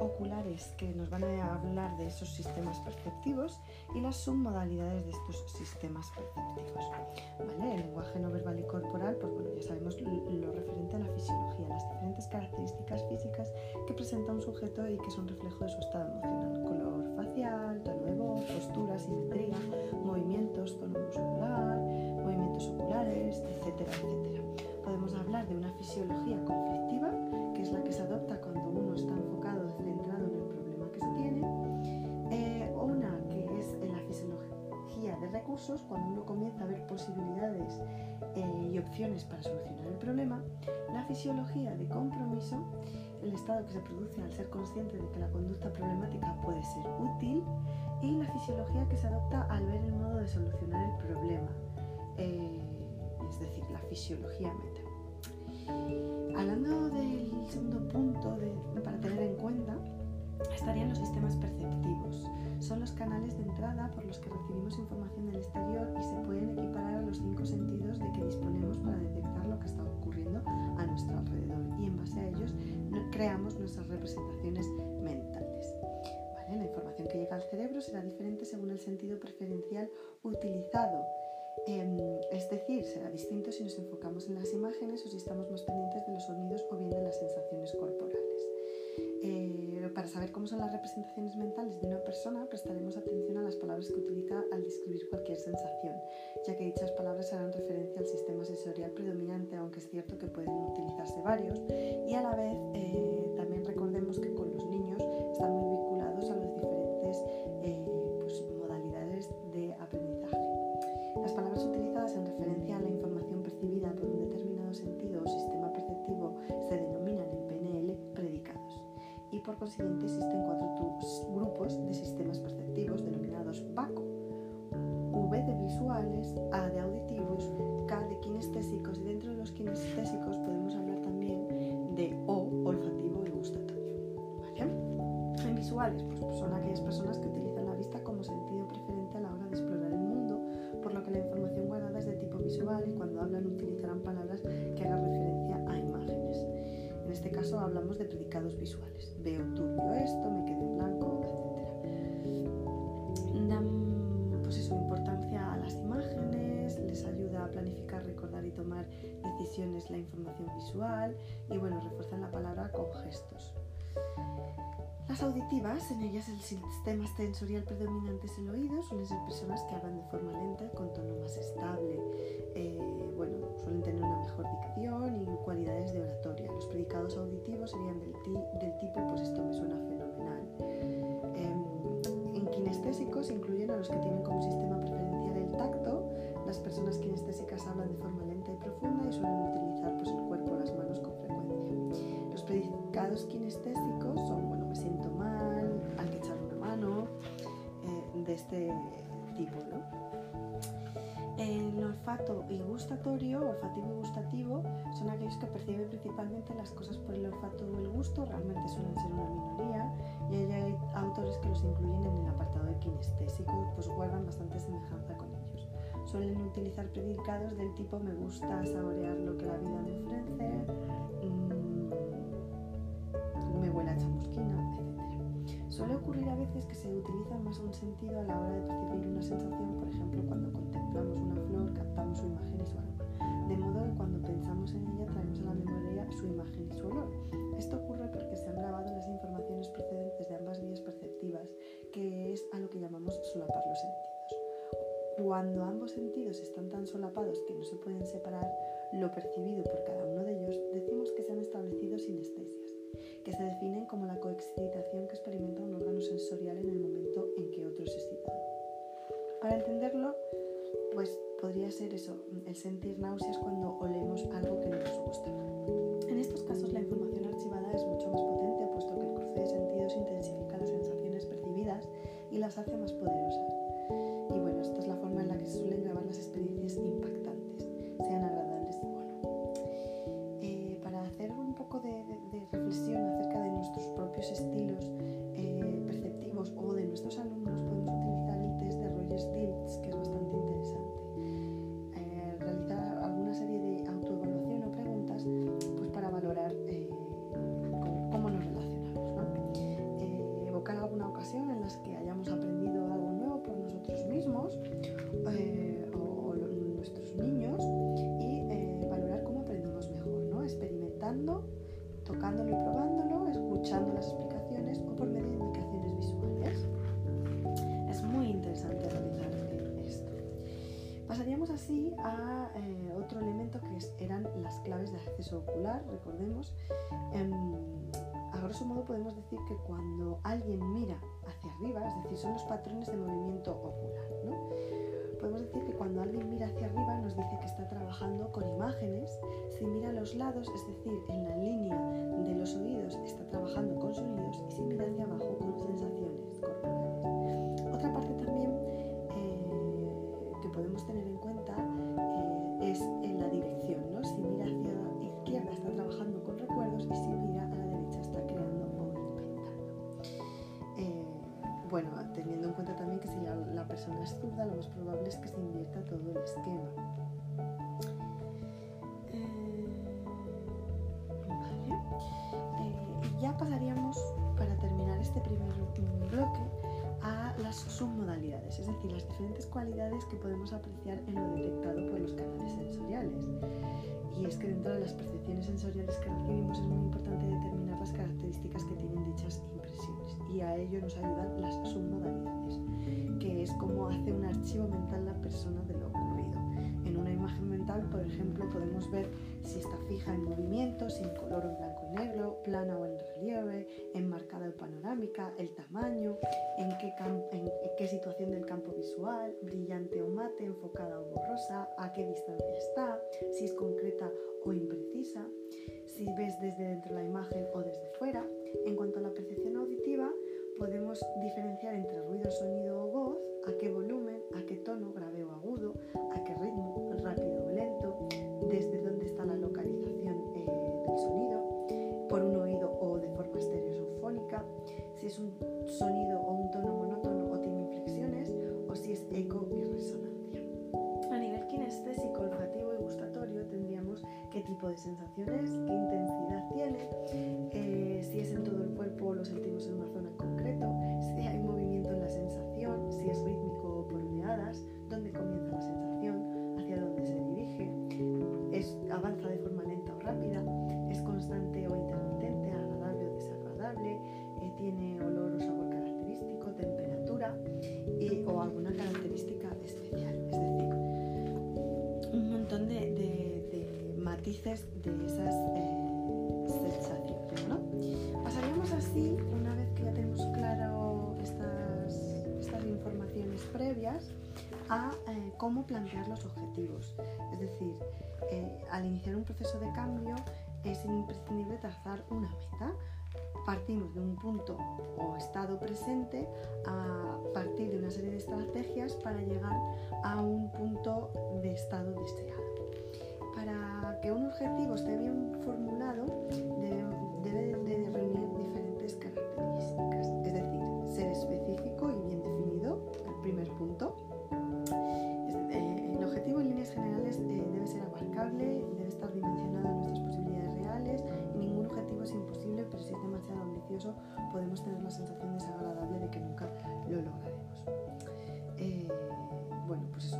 oculares que nos van a hablar de esos sistemas perceptivos y las submodalidades de estos sistemas perceptivos. ¿Vale? El lenguaje no verbal y corporal, pues bueno, ya sabemos lo referente a la fisiología, las diferentes características físicas que presenta un sujeto y que son reflejo de su estado emocional. Color facial, tono de voz, postura, simetría, movimientos, tono muscular, movimientos oculares, etcétera, etcétera. Podemos hablar de una fisiología conflictiva que es la que se adopta cuando uno está enfocado, recursos, cuando uno comienza a ver posibilidades eh, y opciones para solucionar el problema, la fisiología de compromiso, el estado que se produce al ser consciente de que la conducta problemática puede ser útil, y la fisiología que se adopta al ver el modo de solucionar el problema, eh, es decir, la fisiología meta. Hablando del segundo punto para tener en cuenta, estarían los sistemas perceptivos. Son los canales de entrada por los que recibimos información del exterior y se pueden equiparar a los cinco sentidos de que disponemos para detectar lo que está ocurriendo a nuestro alrededor y en base a ellos creamos nuestras representaciones mentales. La información que llega al cerebro será diferente según el sentido preferencial utilizado Em, es decir, será distinto si nos enfocamos en las imágenes o si estamos más pendientes de los sonidos o bien de las sensaciones corporales. Eh, para saber cómo son las representaciones mentales de una persona, prestaremos atención a las palabras que utiliza al describir cualquier sensación, ya que dichas palabras harán referencia al sistema sensorial predominante, aunque es cierto que pueden utilizarse varios, y a la vez eh, también recordemos que con los niños y palabra con gestos. Las auditivas, en ellas el sistema sensorial predominante es el oído, suelen ser personas que hablan de forma lenta, con tono más estable. Eh, bueno, suelen tener una mejor dicción y cualidades de oratoria. Los predicados auditivos serían del, tipo, pues esto me suena fenomenal. Em, en kinestésicos incluyen a los que tienen como sistema preferencial el tacto. Las personas kinestésicas hablan de forma lenta y profunda olfato y gustatorio, olfativo y gustativo, son aquellos que perciben principalmente las cosas por el olfato o el gusto, realmente suelen ser una minoría, y hay autores que los incluyen en el apartado de kinestésico, pues guardan bastante semejanza con ellos. Suelen utilizar predicados del tipo me gusta saborear lo que la vida me ofrece, me huele a chamusquina, etc. Suele ocurrir a veces que se utiliza más un sentido a la hora de percibir una sensación, por ejemplo, cuando contemplamos una su imagen y su aroma. De modo que cuando pensamos en ella traemos a la memoria su imagen y su olor. Esto ocurre porque se han grabado las informaciones procedentes de ambas vías perceptivas, que es a lo que llamamos solapar los sentidos. cuando ambos sentidos están tan solapados que no se pueden separar lo percibido por cada uno de ellos, decimos que se han establecido sinestesias, que se definen como la coexcitación que experimenta un órgano sensorial en el momento en que otro es excitado. Para entenderlo, pues podría ser eso, el sentir náuseas cuando olemos algo que no nos gusta. En estos casos la información archivada es mucho más potente, puesto que el cruce de sentidos intensifica las sensaciones percibidas y las hace más poderosas. Y bueno, esta es la forma en la que se suelen grabar las experiencias que cuando alguien mira hacia arriba, es decir, son los patrones de movimiento ocular. ¿no? Podemos decir que cuando alguien mira hacia arriba nos dice que está trabajando con imágenes, si mira a los lados, es decir, en la línea de los oídos, está trabajando con sonidos y si mira hacia abajo con sensaciones lo más probable es que se invierta todo el esquema. ya pasaríamos, para terminar este primer bloque, a las submodalidades, es decir, las diferentes cualidades que podemos apreciar en lo detectado por los canales sensoriales. Y es que dentro de las percepciones sensoriales que recibimos es muy importante determinar las características que tienen dichas impresiones. Y a ello nos ayudan las submodalidades, que es como hace un archivo mental la persona de lo ocurrido. En una imagen mental, por ejemplo, podemos ver si está fija en movimiento, si en color o en blanco y negro, plana o en relieve, enmarcada o panorámica, el tamaño, en qué, en qué situación del campo visual, brillante o mate, enfocada o borrosa, a qué distancia está, si es concreta o imprecisa, si ves desde dentro la imagen o desde fuera. En cuanto a la percepción auditiva, podemos diferenciar entre ruido, sonido o voz, a qué volumen, a qué tono, grave o agudo, a qué ritmo, rápido o lento, desde dónde está la localización eh, del sonido, por un oído o de forma estereofónica, si es un sonido o un tono monótono o tiene inflexiones, o si es eco y tipo de sensaciones, qué intensidad tiene, eh, si es en todo el cuerpo o lo sentimos en una zona en concreto, si hay movimiento en la sensación, si es rítmico o por oleadas, dónde comienza los objetivos. Es decir, eh, al iniciar un proceso de cambio es imprescindible trazar una meta. Partimos de un punto o estado presente a partir de una serie de estrategias para llegar a un punto de estado deseado. Para que un objetivo esté bien formulado, debe de podemos tener la sensación desagradable de que nunca lo lograremos. Eh, bueno, pues eso,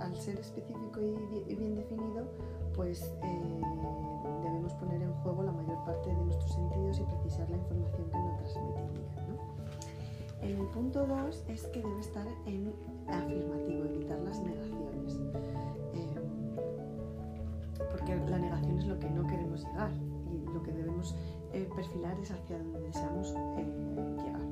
al ser, específico y, y, bien definido, pues eh, debemos poner en juego la mayor parte de nuestros sentidos y precisar la información que nos transmitiría. ¿no? En el punto 2 es que debe estar en afirmativo, evitar las negaciones. Eh, porque la negación es lo que no queremos llegar y lo que debemos eh, perfilar es hacia donde deseamos eh, llegar.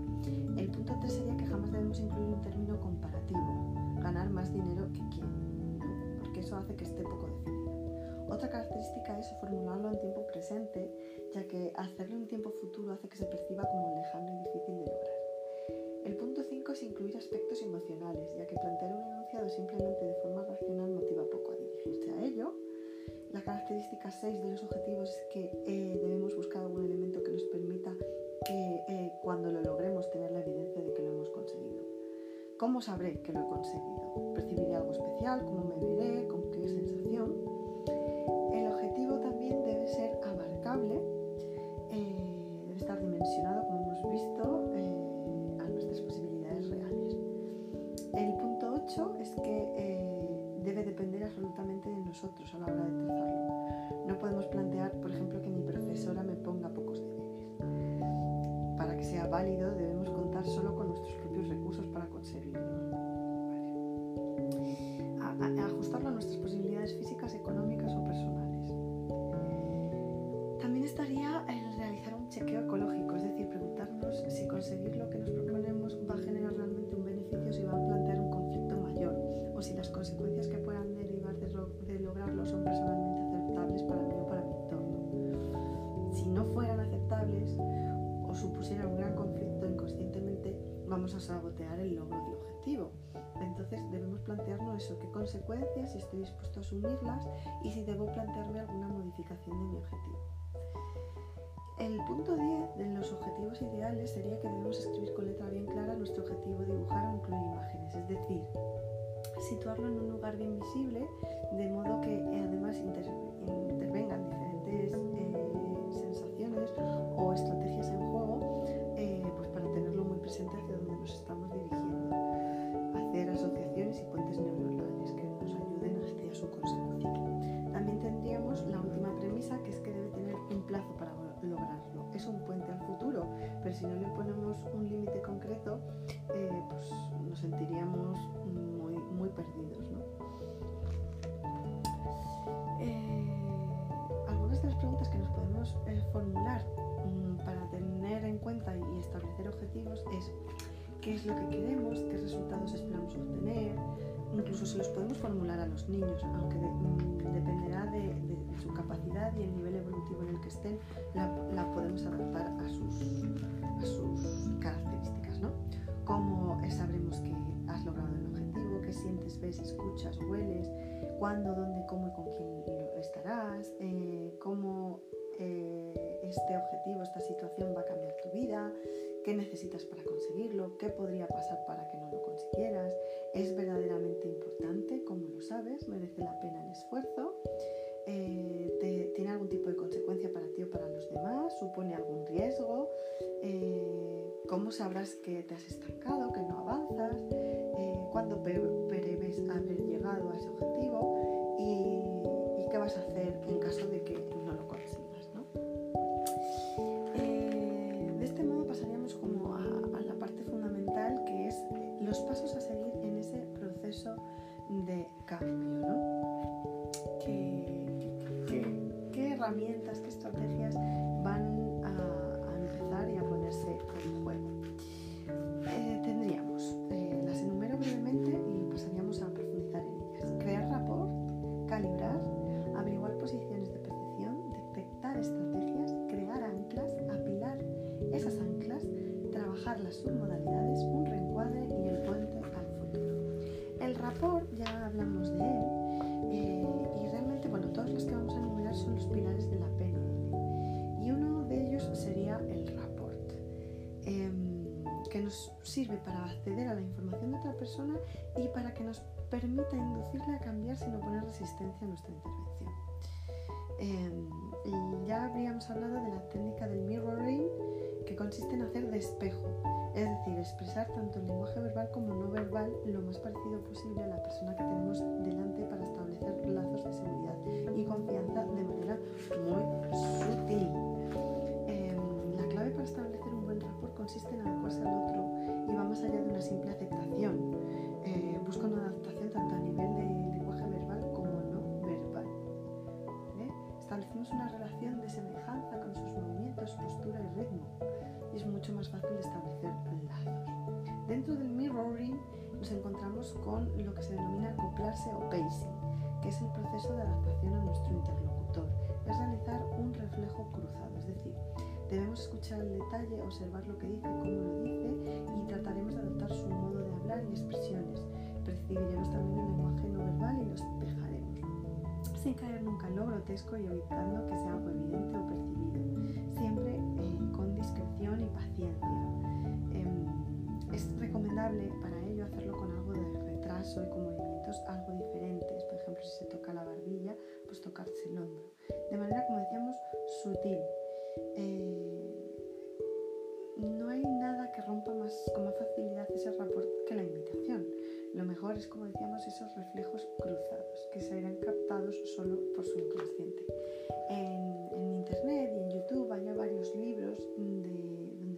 El punto 3 sería que jamás debemos incluir un término comparativo, ganar más dinero que quién, porque eso hace que esté poco definido. Otra característica es formularlo en tiempo presente, ya que hacerlo en tiempo futuro hace que se perciba como lejano y difícil de lograr. El punto 5 es incluir aspectos emocionales, ya que plantear un enunciado simplemente de forma racional motiva La característica 6 de los objetivos es que eh, debemos buscar algún elemento que nos permita que eh, cuando lo logremos tener la evidencia de que lo hemos conseguido. ¿Cómo sabré que lo he conseguido? ¿Percibiré algo especial? ¿Cómo me veré? ¿Con qué sensación? El objetivo también debe ser abarcable, eh, debe estar dimensionado, como hemos visto, depender absolutamente de nosotros a la hora de trazarlo. No podemos plantear, por ejemplo, que mi profesora me ponga pocos deberes. Para que sea válido debemos contar solo con nuestros propios recursos para conseguirlo. Vale. A, a ajustarlo a nuestras posibilidades físicas, económicas o personales. También estaría el realizar un chequeo ecológico, es decir, preguntarnos si conseguir lo que nos proponemos va a generar realmente un beneficio, si va a plantear un conflicto mayor o si las consecuencias sabotear el logro del objetivo. Entonces debemos plantearnos eso, qué consecuencias, si estoy dispuesto a asumirlas y si debo plantearme alguna modificación de mi objetivo. El punto 10 de los objetivos ideales sería que debemos escribir con letra bien clara nuestro objetivo, dibujar o incluir imágenes, es decir, situarlo en un lugar bien visible, de modo que eh, además inter intervengan diferentes eh, sensaciones o estrategias en juego, eh, pues para tenerlo muy presente si no le ponemos un límite concreto, eh, pues nos sentiríamos muy, muy perdidos. ¿no? Eh, algunas de las preguntas que nos podemos eh, formular um, para tener en cuenta y establecer objetivos es qué es lo que queremos, qué resultados esperamos obtener, incluso se los podemos formular a los niños, aunque um, dependerá de, su capacidad y el nivel evolutivo en el que estén, la, podemos adaptar a sus, características. ¿no? ¿Cómo sabremos que has logrado el objetivo? ¿Qué sientes, ves, escuchas, hueles? ¿Cuándo, dónde, cómo y con quién estarás? Eh, ¿Cómo eh, este objetivo, esta situación va a cambiar tu vida? ¿Qué necesitas para conseguirlo? ¿Qué podría pasar para que no lo consiguieras? ¿Es verdaderamente importante? ¿Cómo lo sabes? ¿Merece la pena el esfuerzo? Eh, ¿Tiene algún tipo de consecuencia para ti o para los demás? ¿Supone algún riesgo? Eh, ¿Cómo sabrás que te has estancado, que no avanzas? Eh, ¿Cuándo prevés haber llegado a ese objetivo? ¿Y, ¿Y, qué vas a hacer en caso de que herramientas, qué sirve para acceder a la información de otra persona y para que nos permita inducirle a cambiar sin oponer resistencia a nuestra intervención. Eh, ya habríamos hablado de la técnica del mirroring, que consiste en hacer de es decir, expresar tanto el lenguaje verbal como no verbal lo más parecido posible a la persona que tenemos delante para establecer lazos de seguridad y confianza de manera muy sutil. Eh, la clave para establecer un buen rapport consiste en adecuarse fácil establecer lazos. Dentro del mirroring nos encontramos con lo que se denomina acoplarse o pacing, que es el proceso de adaptación a nuestro interlocutor. Es realizar un reflejo cruzado, es decir, debemos escuchar el detalle, observar lo que dice, cómo lo dice y trataremos de adoptar su modo de hablar y expresiones. Percibiremos también el lenguaje no verbal y lo espejaremos, sin caer nunca en lo grotesco y evitando que sea algo evidente o percibido, siempre discreción y paciencia. Em, es recomendable para ello hacerlo con algo de retraso y con movimientos algo diferentes. Por ejemplo, si se toca la barbilla, pues tocarse el hombro. De manera, como decíamos, sutil. Eh, no hay nada que rompa más, con más facilidad ese rapport que la invitación. Lo mejor es, como decíamos, esos reflejos cruzados que serán captados solo por su inconsciente. En, internet y en YouTube hay varios libros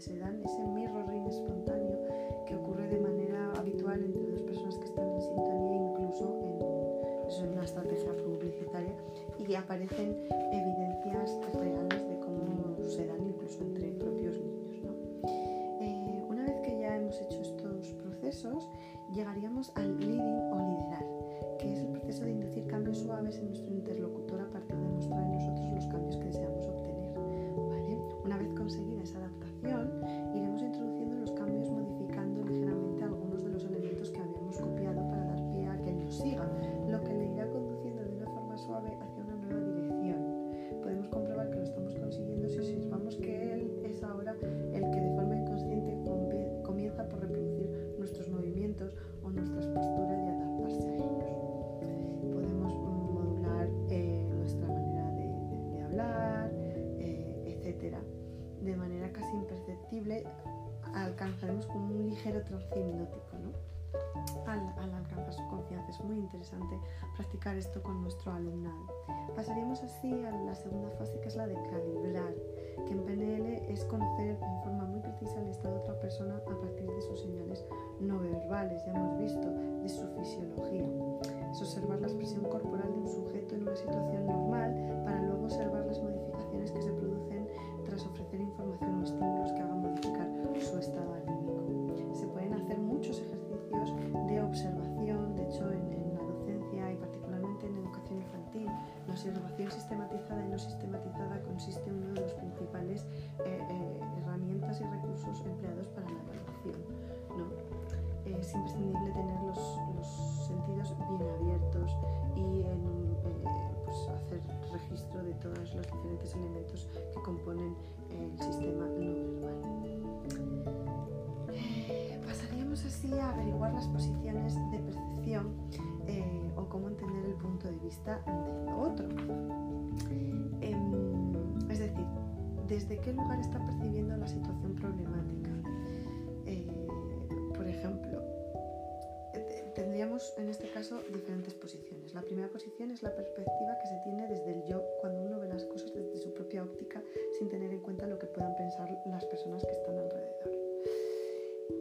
se dan ese mirroring espontáneo que ocurre de manera habitual entre dos personas que están en sintonía, incluso en, en una estrategia publicitaria, y aparecen evidencias reales de cómo se dan incluso entre propios niños. ¿no? Eh, una vez que ya hemos hecho estos procesos, llegaríamos al interesante practicar esto con nuestro alumnado. Pasaríamos así a la segunda fase que es la de calibrar, que en PNL es conocer en forma muy precisa el estado de otra persona a partir de sus señales no verbales, ya hemos visto, de su fisiología. Es observar la expresión corporal de un sujeto en una situación normal sistematizada y no sistematizada consiste en uno de los principales eh, eh, herramientas y recursos empleados para la evaluación. ¿no? Es imprescindible tener los, sentidos bien abiertos y eh, pues hacer registro de todos los diferentes elementos que componen el sistema no verbal. Pasaríamos así a averiguar las posiciones de percepción eh, o cómo entender el punto de vista del otro. Eh, es decir, desde qué lugar está percibiendo la situación problemática. Eh, por ejemplo, tendríamos en este caso diferentes posiciones. La primera posición es la perspectiva que se tiene desde el yo cuando uno ve las cosas desde su propia óptica sin tener en cuenta lo que puedan pensar las personas que están alrededor.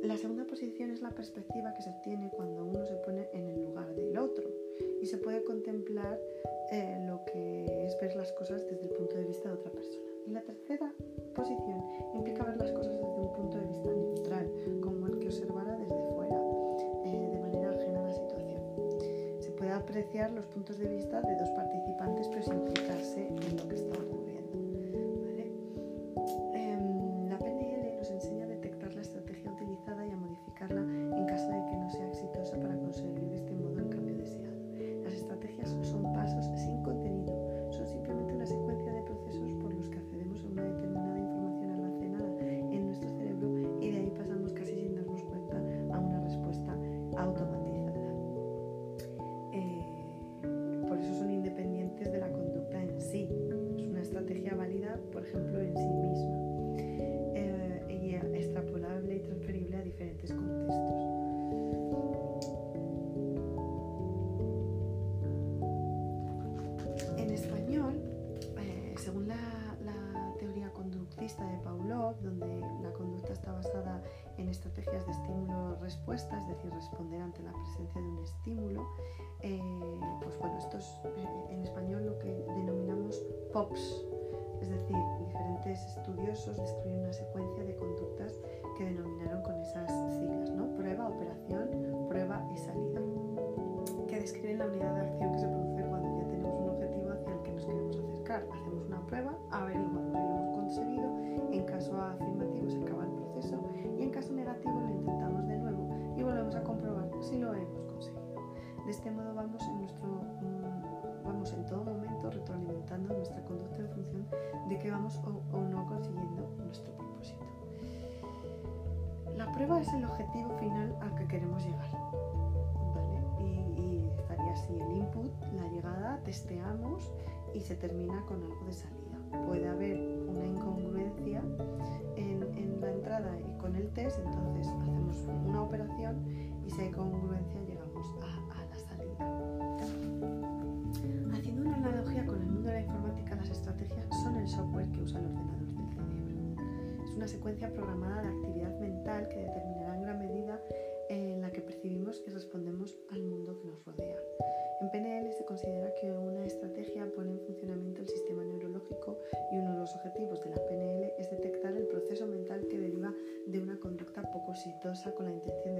La segunda posición es la perspectiva que se obtiene cuando uno se pone en el lugar del otro y se puede contemplar eh, lo que es ver las cosas desde el punto de vista de otra persona. Y la tercera posición implica ver las cosas desde un punto de vista neutral, como el que observara desde fuera, eh, de manera ajena a la situación. Se puede apreciar los puntos de vista de dos participantes, pero sin implicarse en lo que está ocurriendo. De un estímulo, eh, pues bueno, esto es eh, en español lo que denominamos POPs, es decir, diferentes estudiosos describen una secuencia de conductas una secuencia programada de actividad mental que determinará en gran medida en la que percibimos y respondemos al mundo que nos rodea. En PNL se considera que una estrategia pone en funcionamiento el sistema neurológico y uno de los objetivos de la PNL es detectar el proceso mental que deriva de una conducta poco exitosa con la intención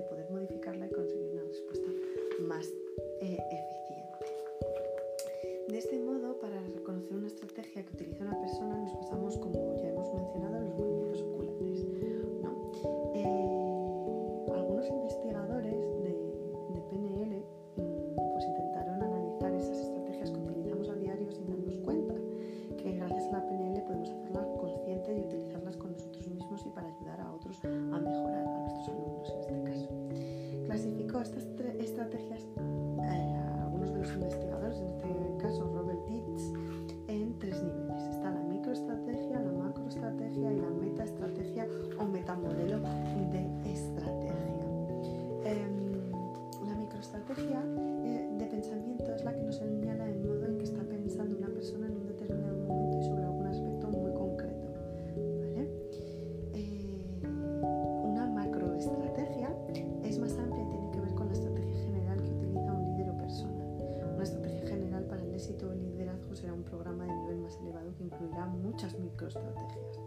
éxito el liderazgo será un programa de nivel más elevado que incluirá muchas microestrategias.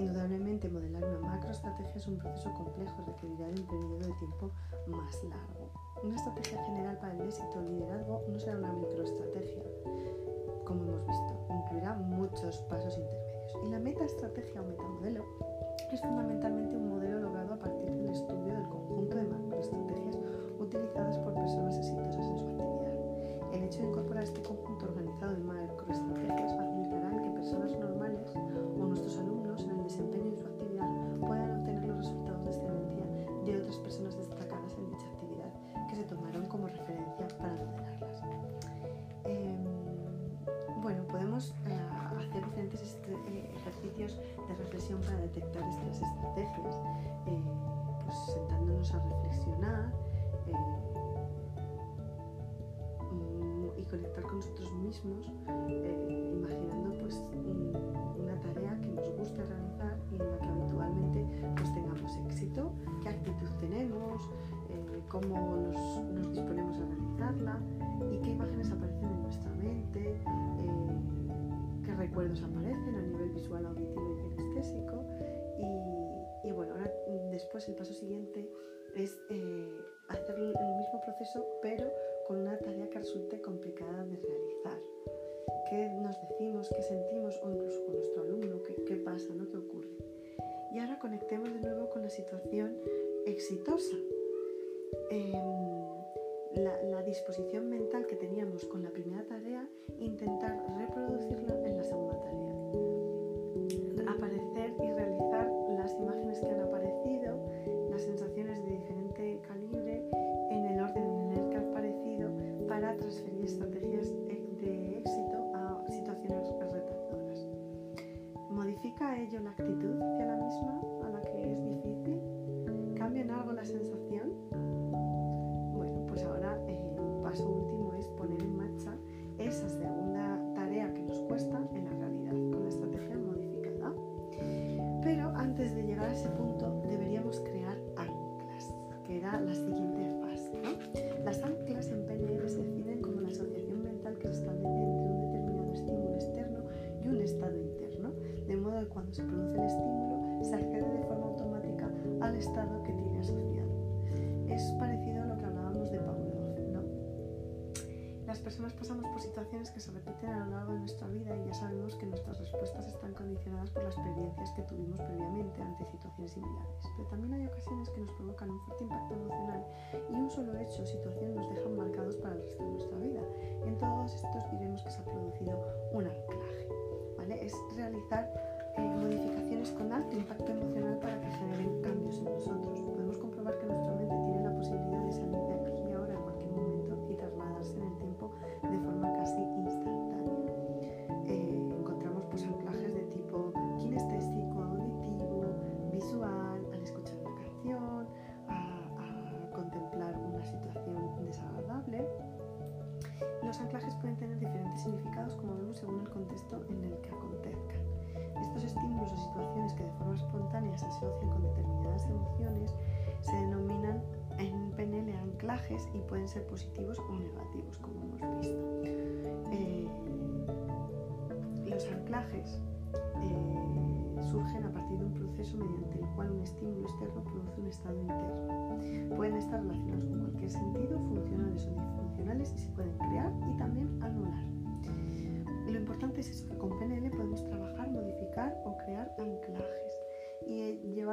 Indudablemente, modelar una macroestrategia es un proceso complejo y requerirá de un periodo de tiempo más largo. Una estrategia general para el éxito el liderazgo no será una microestrategia, como hemos visto, incluirá muchos pasos intermedios. Y la metaestrategia o metamodelo es fundamentalmente un modelo logrado a partir del estudio del conjunto de macroestrategias utilizadas por personas exitosas hecho de incorporar este conjunto organizado de macroestrategias facilitará el que personas normales mismos, imaginando pues una tarea que nos guste realizar y en la que habitualmente pues tengamos éxito, qué actitud tenemos, cómo nos, nos disponemos a realizarla y qué imágenes aparecen en nuestra mente, eh, qué recuerdos aparecen a nivel visual, auditivo y kinestésico. Y, y, bueno, ahora después el paso siguiente es eh, hacer el mismo proceso pero con una tarea que resulte complicada de realizar. ¿Qué nos decimos, qué sentimos o incluso con nuestro alumno, qué, qué pasa, ¿no? qué ocurre? Y ahora conectemos de nuevo con la situación exitosa. La, la, disposición mental que teníamos con la primera tarea, intentar reproducirla en la segunda tarea. Previamente ante situaciones similares. Pero también hay ocasiones que nos provocan un fuerte impacto emocional y un solo hecho o situación nos dejan marcados para el resto de nuestra vida. En todos estos diremos que se ha producido un anclaje. Es realizar eh, modificaciones con alto impacto emocional para que generen cambios en nosotros. Podemos comprobar que nuestra mente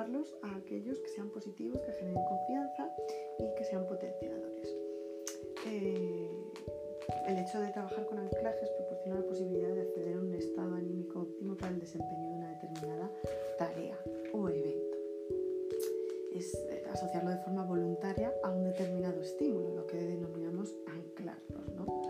llevarlos a aquellos que sean positivos, que generen confianza y que sean potenciadores. Eh, el hecho de trabajar con anclajes proporciona la posibilidad de acceder a un estado anímico óptimo para el desempeño de una determinada tarea o evento. Es eh, asociarlo de forma voluntaria a un determinado estímulo, lo que denominamos anclarlos. ¿no?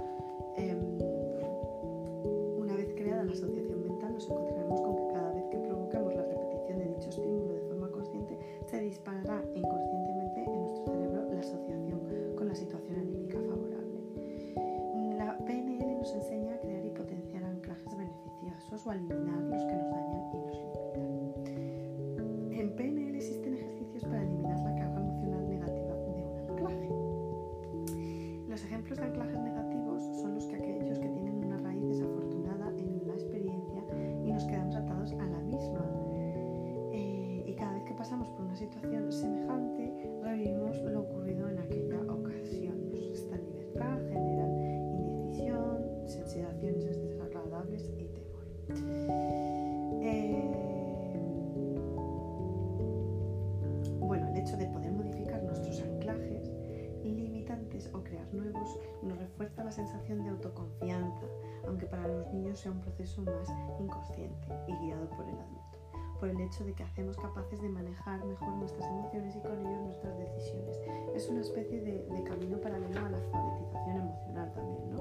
Hacemos capaces de manejar mejor nuestras emociones y con ellos nuestras decisiones. Es una especie de, de camino paralelo a la alfabetización emocional también, ¿no?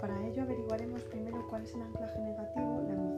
Para ello averiguaremos primero cuál es el anclaje negativo, la emoción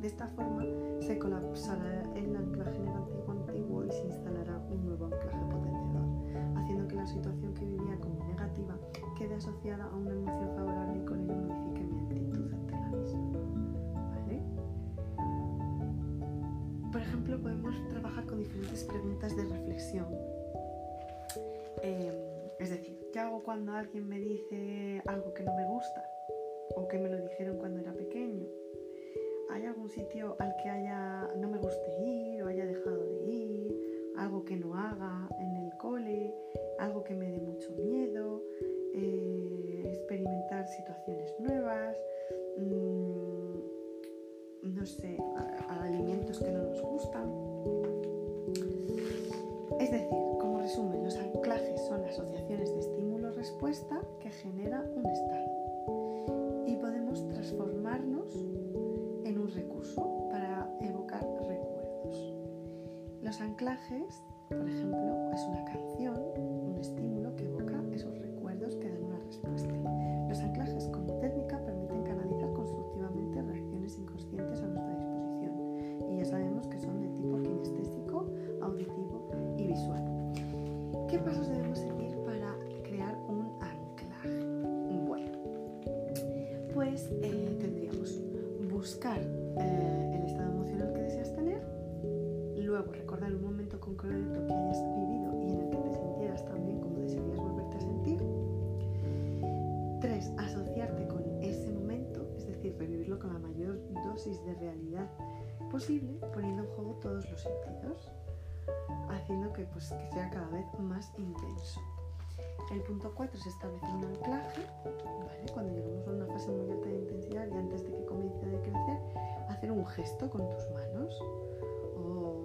De esta forma se colapsará el anclaje negativo antiguo y se instalará un nuevo anclaje potenciador, haciendo que la situación que vivía como negativa quede asociada a una emoción favorable y con ello modifique mi actitud ante la misma. ¿Vale? Por ejemplo, podemos trabajar con diferentes preguntas de reflexión. Eh, es decir, ¿qué hago cuando alguien me dice algo que no me gusta? ¿O que me lo dijeron cuando era pequeño? ¿Hay algún sitio al que haya, no me guste ir o haya dejado de ir? ¿Algo que no haga en el cole? ¿Algo que me dé mucho miedo? Eh, ¿Experimentar situaciones nuevas? Mm, no sé, alimentos que no nos gustan. Es decir, como resumen, los anclajes son asociaciones de estímulo-respuesta que genera un estado. Y podemos transformarnos recurso para evocar recuerdos. Los anclajes, por ejemplo, es una canción, un estímulo que evoca esos recuerdos que dan una respuesta. Pues, que sea cada vez más intenso. El punto 4 es establecer un anclaje, cuando llegamos a una fase muy alta de intensidad y antes de que comience a decrecer, hacer un gesto con tus manos o,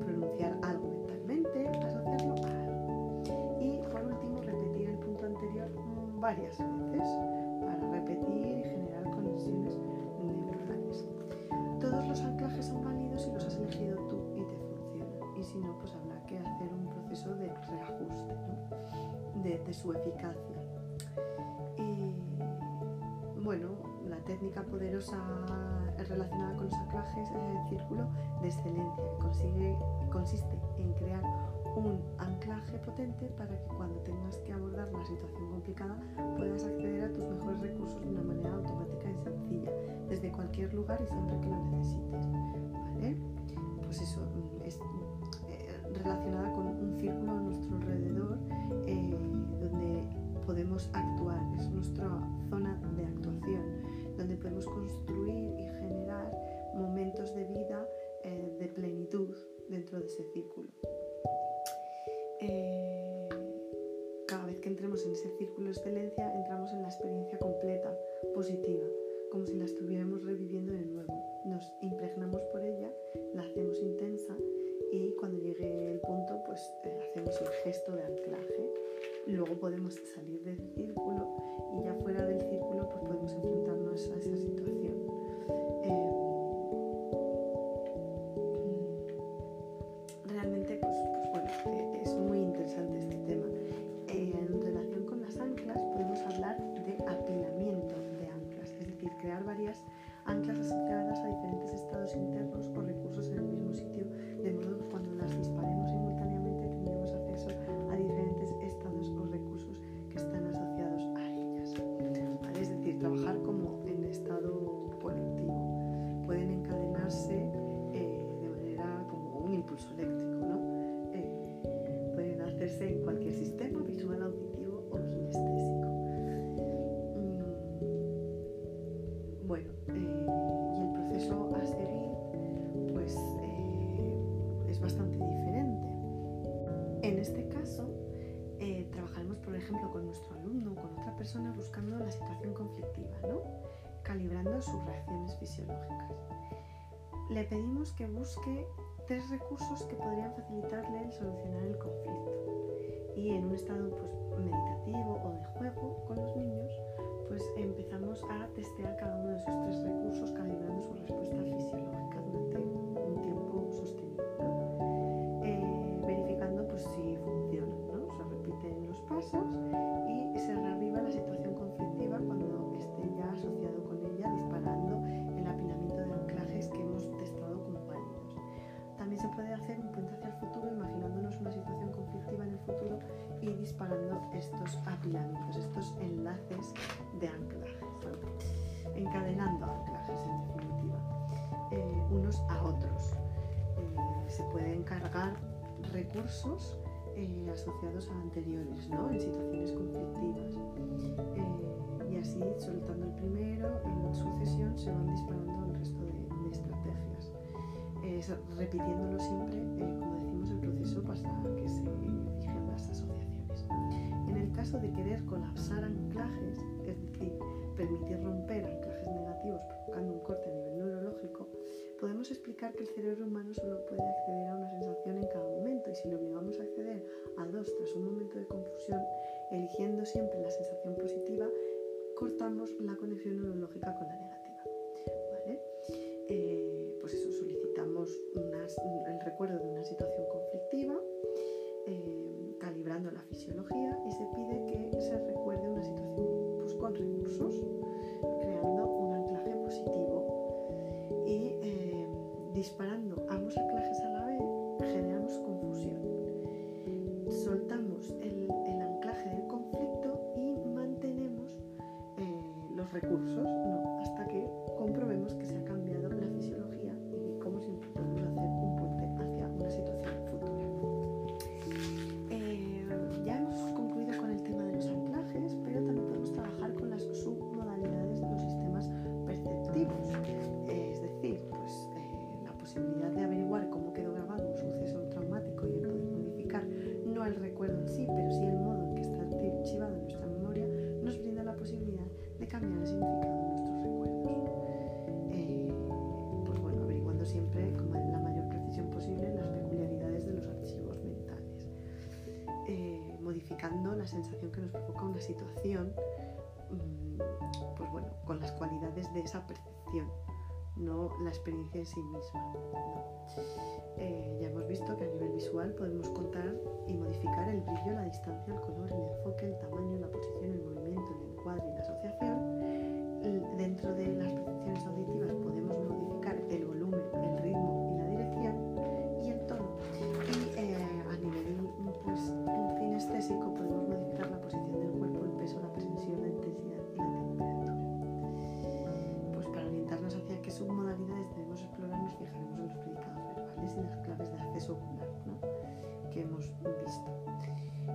pronunciar algo mentalmente, asociarlo a algo. Y por último, repetir el punto anterior mm, varias veces su eficacia. Y bueno, la técnica poderosa relacionada con los anclajes es el círculo de excelencia, que consigue, consiste en crear un anclaje potente para que cuando tengas que abordar una situación complicada puedas acceder a tus mejores recursos de una manera automática y sencilla, desde cualquier lugar y siempre que lo necesites. ¿Vale? Pues eso, mm, es eh, relacionada con un círculo círculo excelencia, entramos en la experiencia completa, positiva, como si la estuviéramos reviviendo de nuevo. Nos impregnamos por ella, la hacemos intensa y cuando llegue el punto, pues eh, hacemos el gesto de anclaje. Luego podemos salir del círculo y ya fuera del círculo, pues podemos enfrentarnos a esa situación. Eh, Le pedimos que busque tres recursos que podrían facilitarle el solucionar el conflicto. Y en un estado pues, meditativo o de juego con los niños, pues empezamos a testear cada cargar recursos eh, asociados a anteriores, ¿no? en situaciones conflictivas. y así, soltando el primero, en sucesión se van disparando el resto de, de estrategias. repitiéndolo siempre, como decimos, el proceso hasta que se fijen las asociaciones caso de querer colapsar anclajes, es decir, permitir romper anclajes negativos provocando un corte a nivel neurológico, podemos explicar que el cerebro humano solo puede acceder a una sensación en cada momento y si lo obligamos a acceder a dos tras un momento de confusión, eligiendo siempre la sensación positiva, cortamos la conexión neurológica con la negativa. ¿vale? Eh, pues eso, solicitamos el recuerdo de una situación conflictiva. Eh, calibrando la fisiología y se pide que se recuerde una situación pues, con recursos, creando un anclaje positivo disparando ambos anclajes a generamos confusión. Soltamos el, el anclaje del conflicto y mantenemos eh, los recursos. Experiencia en sí misma. Eh, ya hemos visto que a nivel visual podemos contar y modificar el brillo, la distancia, el color, el enfoque, el tamaño, la posición, el movimiento, el encuadre y la asociación. Dentro de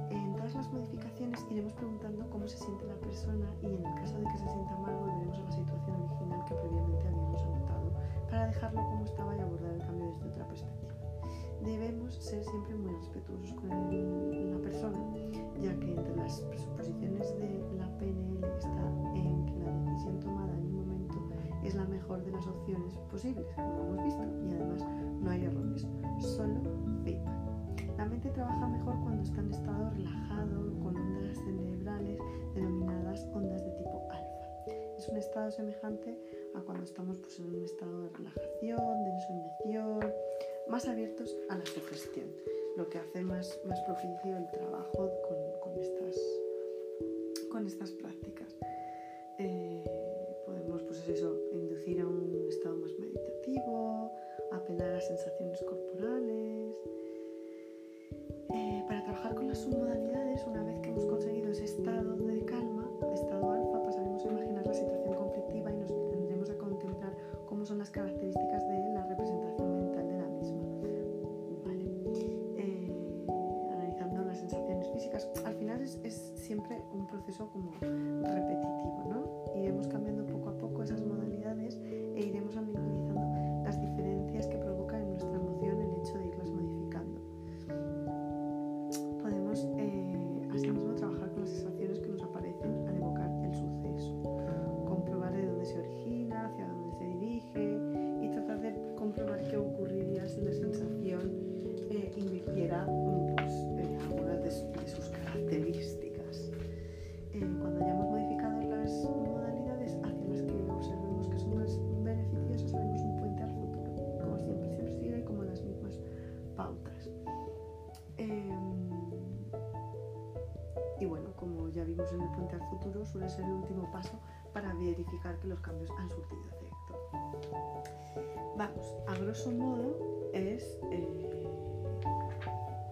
En todas las modificaciones iremos preguntando cómo se siente la persona y en el caso de que se sienta mal volveremos a la situación original que previamente habíamos anotado para dejarlo como estaba y abordar el cambio desde otra perspectiva. Debemos ser siempre muy respetuosos con la persona, ya que entre las presuposiciones de la PNL está en que la decisión tomada en un momento es la mejor de las opciones posibles, como hemos visto, y además no hay errores, solo feedback. La mente trabaja mejor cuando está en estado relajado, con ondas cerebrales denominadas ondas de tipo alfa. Es un estado semejante a cuando estamos pues, en un estado de relajación, de ensoñación, más abiertos a la sugestión, lo que hace más, más propicio el trabajo con, con estas, con estas prácticas. Eh, podemos, pues es eso, inducir a un estado más meditativo, apelar a sensaciones corporales. Trabajar con las submodalidades, una vez que hemos conseguido ese estado de calma, estado alfa, pasaremos a imaginar la situación conflictiva y nos tendremos a contemplar cómo son las características de la representación mental de la misma. Eh, analizando las sensaciones físicas, al final es, es siempre un proceso como repetitivo, suele ser el último paso para verificar que los cambios han surtido efecto. Vamos, a grosso modo es, eh,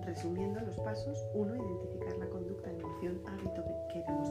resumiendo los pasos, uno, identificar la conducta, emoción, hábito que queremos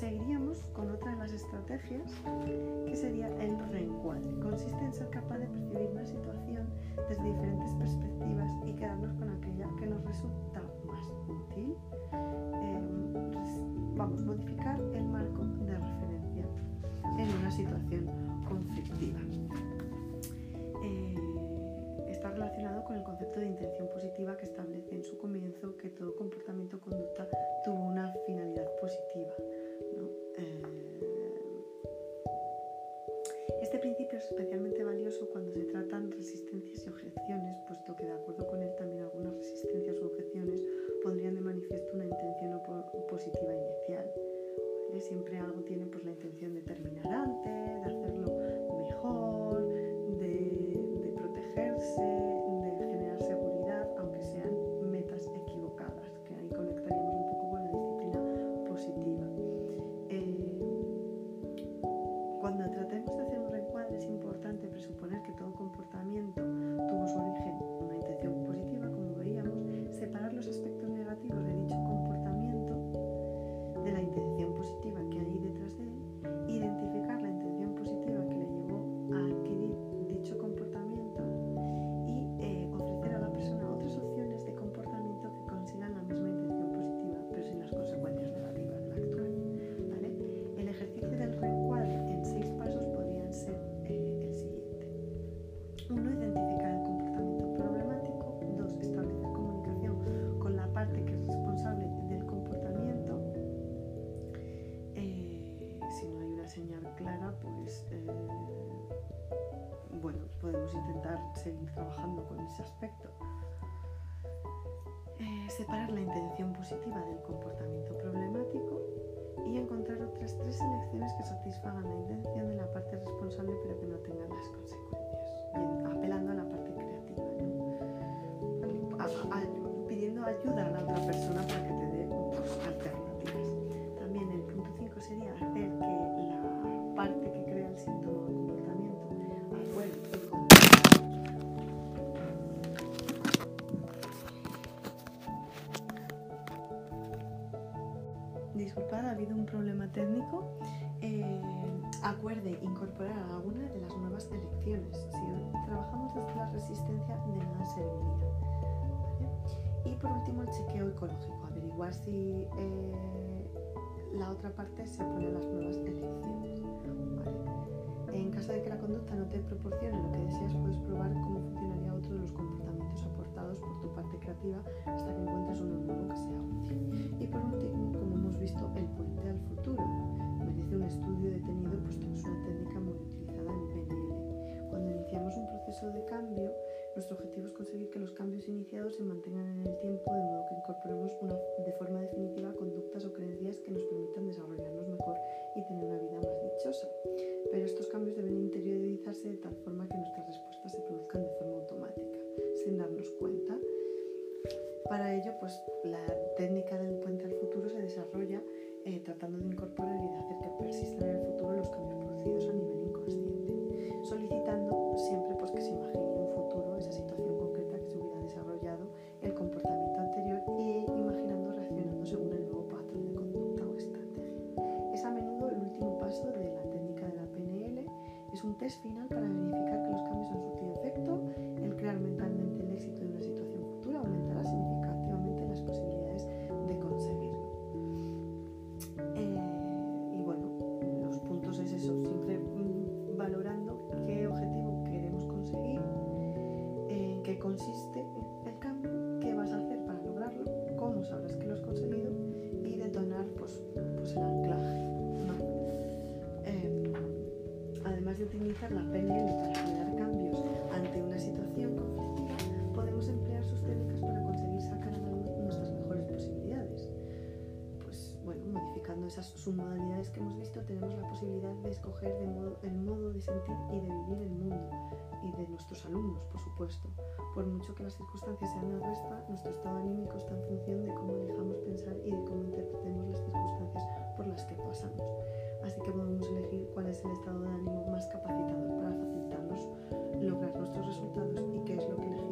seguiríamos con otra de las estrategias que sería el reencuadre. Consiste en ser capaz de percibir una situación desde diferentes perspectivas y quedarnos con aquella que nos resulta más útil eh, vamos, modificar el marco de referencia en una situación conflictiva. Eh, está relacionado con el concepto de intención positiva que establece en su comienzo que todo comportamiento o conducta tuvo una finalidad positiva. Eh, principio es especialmente valioso cuando se tratan resistencias y objeciones, puesto que de acuerdo con él también algunas resistencias o objeciones pondrían de manifiesto una intención positiva inicial. Siempre algo tiene pues, la intención de terminar antes, de separar la intención positiva del comportamiento problemático y encontrar otras tres selecciones que satisfagan la intención de la parte responsable pero que no tengan las consecuencias, apelando a la parte creativa, pidiendo ayuda a la otra nuevas elecciones. Si trabajamos desde la resistencia, de nada serviría. Y por último, el chequeo ecológico, averiguar si eh, la otra parte se opone a las nuevas elecciones. En caso de que la conducta no te proporcione lo que deseas, puedes probar cómo funcionaría otro de los comportamientos aportados por tu parte creativa hasta que encuentres uno nuevo que sea útil. Y por último, como visto el puente al futuro. Merece un estudio detenido puesto que es una técnica muy utilizada en PNL. Iniciamos un proceso de cambio, nuestro objetivo es conseguir que los cambios iniciados se mantengan en el tiempo de modo que incorporemos una, de forma definitiva conductas o creencias que nos permitan desarrollarnos mejor y tener una vida más dichosa. Pero estos cambios deben interiorizarse de tal forma que nuestras respuestas se produzcan de forma automática, sin darnos cuenta para ello, pues la técnica del puente al futuro se desarrolla eh, tratando de incorporar y de hacer que persistan en el futuro los cambios producidos a nivel utilizar la PNL para generar cambios ante una situación conflictiva, podemos emplear sus técnicas para conseguir sacar a la luz nuestras mejores posibilidades. Pues bueno, modificando esas submodalidades que hemos visto, tenemos la posibilidad de escoger de modo, el modo de sentir y de vivir el mundo y de nuestros alumnos, por supuesto. Por mucho que las circunstancias sean adversas, nuestro estado anímico está en función de cómo elijamos pensar y de cómo interpretemos las circunstancias por las que pasamos. Así que podemos elegir cuál es el estado de ánimo más capacitador para facilitarnos lograr nuestros resultados y qué es lo que elegimos